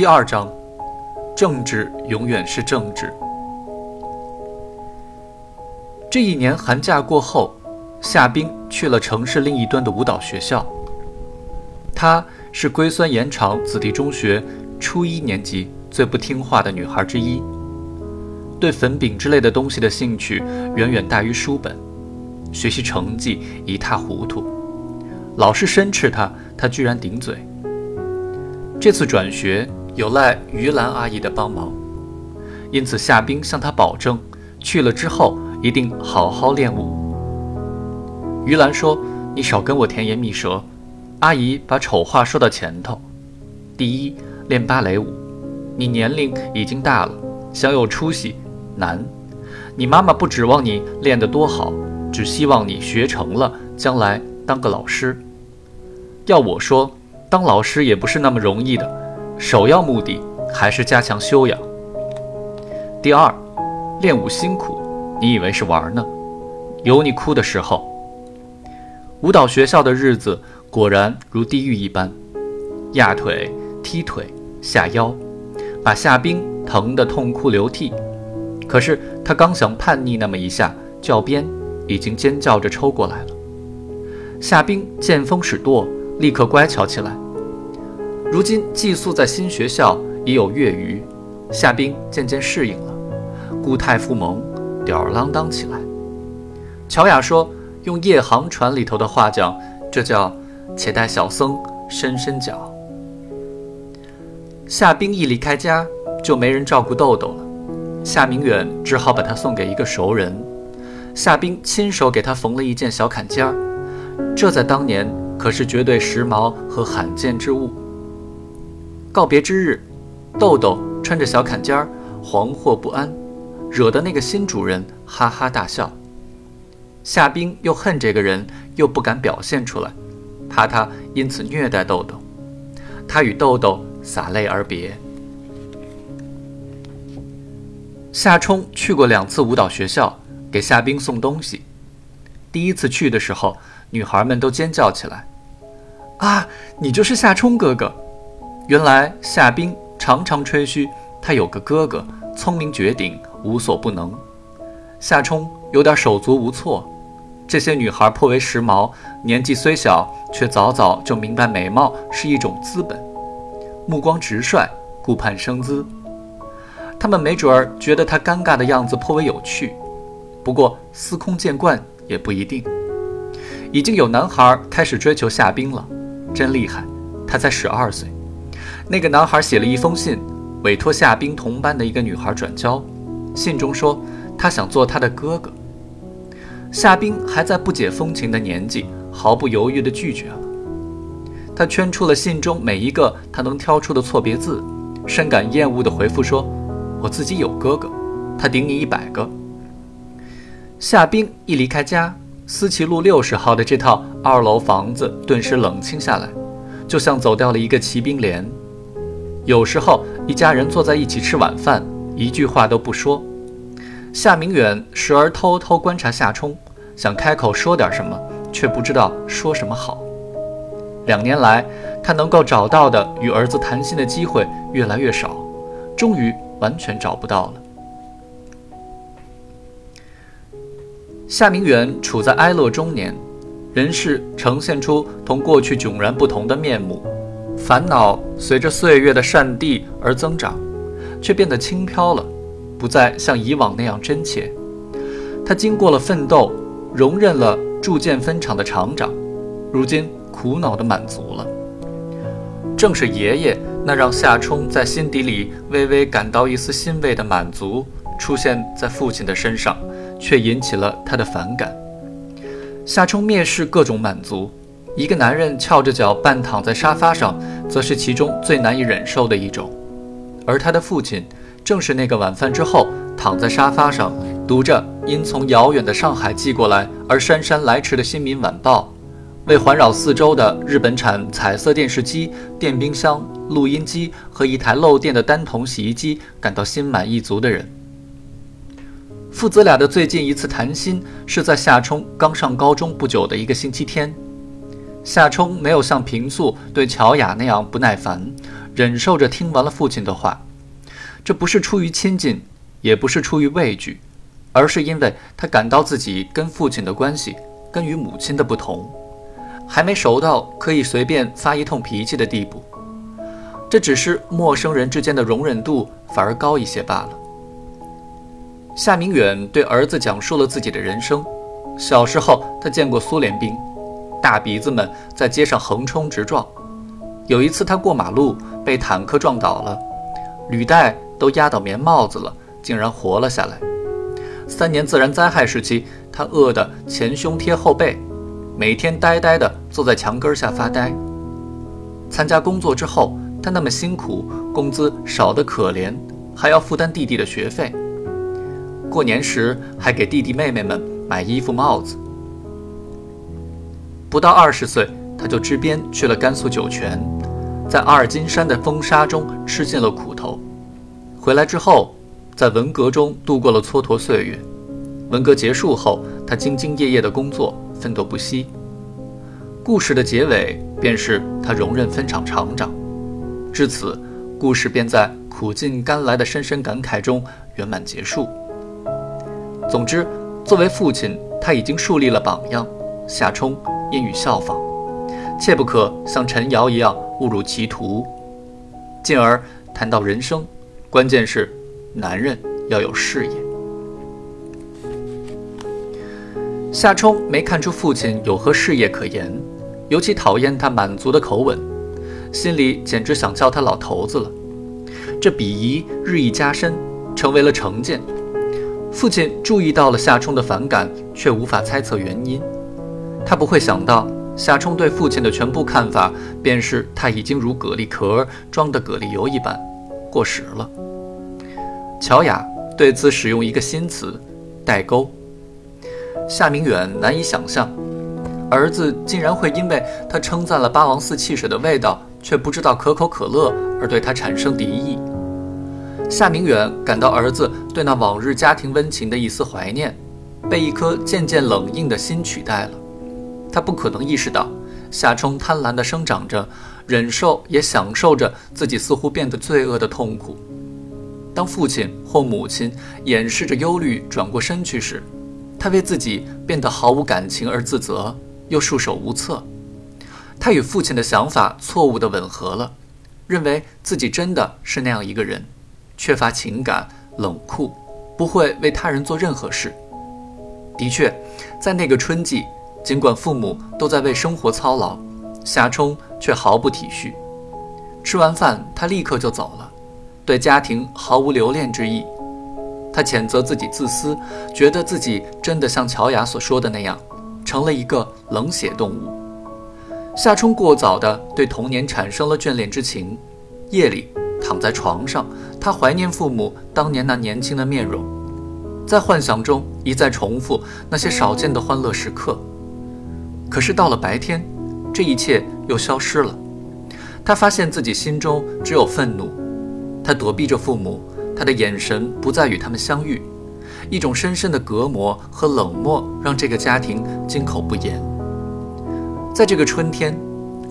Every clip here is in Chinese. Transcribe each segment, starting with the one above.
第二章，政治永远是政治。这一年寒假过后，夏冰去了城市另一端的舞蹈学校。她是硅酸盐厂子弟中学初一年级最不听话的女孩之一，对粉饼之类的东西的兴趣远远大于书本，学习成绩一塌糊涂。老师申斥她，她居然顶嘴。这次转学。有赖于兰阿姨的帮忙，因此夏冰向她保证，去了之后一定好好练舞。于兰说：“你少跟我甜言蜜舌。”阿姨把丑话说到前头：“第一，练芭蕾舞，你年龄已经大了，想有出息难。你妈妈不指望你练得多好，只希望你学成了，将来当个老师。要我说，当老师也不是那么容易的。”首要目的还是加强修养。第二，练舞辛苦，你以为是玩呢？有你哭的时候。舞蹈学校的日子果然如地狱一般，压腿、踢腿、下腰，把夏冰疼得痛哭流涕。可是他刚想叛逆那么一下，教鞭已经尖叫着抽过来了。夏冰见风使舵，立刻乖巧起来。如今寄宿在新学校已有月余，夏冰渐渐适应了，固态复萌，吊儿郎当起来。乔雅说：“用夜航船里头的话讲，这叫‘且待小僧伸伸脚’。”夏冰一离开家，就没人照顾豆豆了。夏明远只好把他送给一个熟人，夏冰亲手给他缝了一件小坎肩儿，这在当年可是绝对时髦和罕见之物。告别之日，豆豆穿着小坎肩儿，惶惑不安，惹得那个新主人哈哈大笑。夏冰又恨这个人，又不敢表现出来，怕他因此虐待豆豆。他与豆豆洒泪而别。夏冲去过两次舞蹈学校，给夏冰送东西。第一次去的时候，女孩们都尖叫起来：“啊，你就是夏冲哥哥！”原来夏冰常常吹嘘他有个哥哥，聪明绝顶，无所不能。夏冲有点手足无措。这些女孩颇为时髦，年纪虽小，却早早就明白美貌是一种资本，目光直率，顾盼生姿。他们没准儿觉得他尴尬的样子颇为有趣，不过司空见惯也不一定。已经有男孩开始追求夏冰了，真厉害，他才十二岁。那个男孩写了一封信，委托夏冰同班的一个女孩转交。信中说，他想做他的哥哥。夏冰还在不解风情的年纪，毫不犹豫地拒绝了。他圈出了信中每一个他能挑出的错别字，深感厌恶地回复说：“我自己有哥哥，他顶你一百个。”夏冰一离开家，思齐路六十号的这套二楼房子顿时冷清下来，就像走掉了一个骑兵连。有时候，一家人坐在一起吃晚饭，一句话都不说。夏明远时而偷偷观察夏冲，想开口说点什么，却不知道说什么好。两年来，他能够找到的与儿子谈心的机会越来越少，终于完全找不到了。夏明远处在哀乐中年，人世呈现出同过去迥然不同的面目。烦恼随着岁月的善地而增长，却变得轻飘了，不再像以往那样真切。他经过了奋斗，容忍了铸剑分厂的厂长，如今苦恼的满足了。正是爷爷那让夏冲在心底里微微感到一丝欣慰的满足，出现在父亲的身上，却引起了他的反感。夏冲蔑视各种满足。一个男人翘着脚半躺在沙发上，则是其中最难以忍受的一种。而他的父亲，正是那个晚饭之后躺在沙发上，读着因从遥远的上海寄过来而姗姗来迟的《新民晚报》，为环绕四周的日本产彩色电视机、电冰箱、录音机和一台漏电的单筒洗衣机感到心满意足的人。父子俩的最近一次谈心，是在夏冲刚上高中不久的一个星期天。夏冲没有像平素对乔雅那样不耐烦，忍受着听完了父亲的话。这不是出于亲近，也不是出于畏惧，而是因为他感到自己跟父亲的关系跟与母亲的不同，还没熟到可以随便发一通脾气的地步。这只是陌生人之间的容忍度反而高一些罢了。夏明远对儿子讲述了自己的人生。小时候，他见过苏联兵，大鼻子们在街上横冲直撞。有一次，他过马路被坦克撞倒了，履带都压到棉帽子了，竟然活了下来。三年自然灾害时期，他饿得前胸贴后背，每天呆呆地坐在墙根下发呆。参加工作之后，他那么辛苦，工资少得可怜，还要负担弟弟的学费。过年时还给弟弟妹妹们买衣服帽子。不到二十岁，他就支边去了甘肃酒泉，在阿尔金山的风沙中吃尽了苦头。回来之后，在文革中度过了蹉跎岁月。文革结束后，他兢兢业业的工作，奋斗不息。故事的结尾便是他荣任分厂厂长。至此，故事便在苦尽甘来的深深感慨中圆满结束。总之，作为父亲，他已经树立了榜样，夏冲应予效仿，切不可像陈瑶一样误入歧途。进而谈到人生，关键是男人要有事业。夏冲没看出父亲有何事业可言，尤其讨厌他满足的口吻，心里简直想叫他老头子了。这鄙夷日益加深，成为了成见。父亲注意到了夏冲的反感，却无法猜测原因。他不会想到，夏冲对父亲的全部看法，便是他已经如蛤蜊壳装的蛤蜊油一般，过时了。乔雅对此使用一个新词“代沟”。夏明远难以想象，儿子竟然会因为他称赞了八王寺汽水的味道，却不知道可口可乐而对他产生敌意。夏明远感到儿子对那往日家庭温情的一丝怀念，被一颗渐渐冷硬的心取代了。他不可能意识到，夏冲贪婪地生长着，忍受也享受着自己似乎变得罪恶的痛苦。当父亲或母亲掩饰着忧虑转过身去时，他为自己变得毫无感情而自责，又束手无策。他与父亲的想法错误地吻合了，认为自己真的是那样一个人。缺乏情感，冷酷，不会为他人做任何事。的确，在那个春季，尽管父母都在为生活操劳，夏冲却毫不体恤。吃完饭，他立刻就走了，对家庭毫无留恋之意。他谴责自己自私，觉得自己真的像乔雅所说的那样，成了一个冷血动物。夏冲过早地对童年产生了眷恋之情，夜里。躺在床上，他怀念父母当年那年轻的面容，在幻想中一再重复那些少见的欢乐时刻。可是到了白天，这一切又消失了。他发现自己心中只有愤怒，他躲避着父母，他的眼神不再与他们相遇，一种深深的隔膜和冷漠让这个家庭金口不言。在这个春天，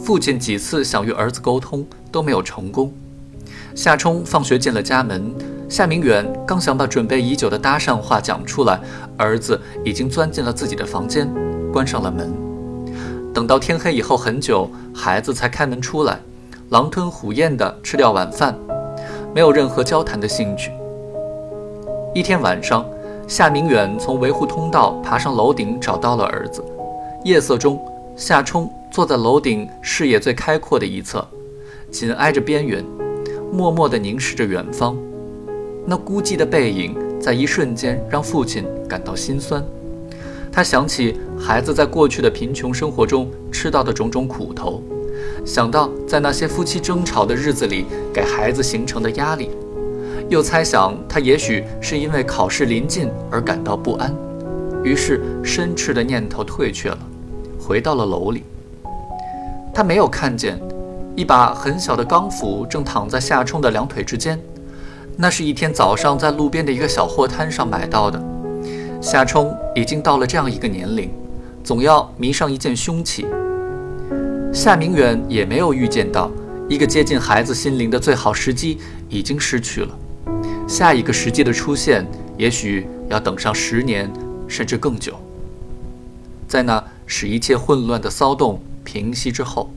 父亲几次想与儿子沟通都没有成功。夏冲放学进了家门，夏明远刚想把准备已久的搭讪话讲出来，儿子已经钻进了自己的房间，关上了门。等到天黑以后很久，孩子才开门出来，狼吞虎咽地吃掉晚饭，没有任何交谈的兴趣。一天晚上，夏明远从维护通道爬上楼顶，找到了儿子。夜色中，夏冲坐在楼顶视野最开阔的一侧，紧挨着边缘。默默地凝视着远方，那孤寂的背影在一瞬间让父亲感到心酸。他想起孩子在过去的贫穷生活中吃到的种种苦头，想到在那些夫妻争吵的日子里给孩子形成的压力，又猜想他也许是因为考试临近而感到不安，于是深斥的念头退却了，回到了楼里。他没有看见。一把很小的钢斧正躺在夏冲的两腿之间，那是一天早上在路边的一个小货摊上买到的。夏冲已经到了这样一个年龄，总要迷上一件凶器。夏明远也没有预见到，一个接近孩子心灵的最好时机已经失去了，下一个时机的出现，也许要等上十年，甚至更久。在那使一切混乱的骚动平息之后，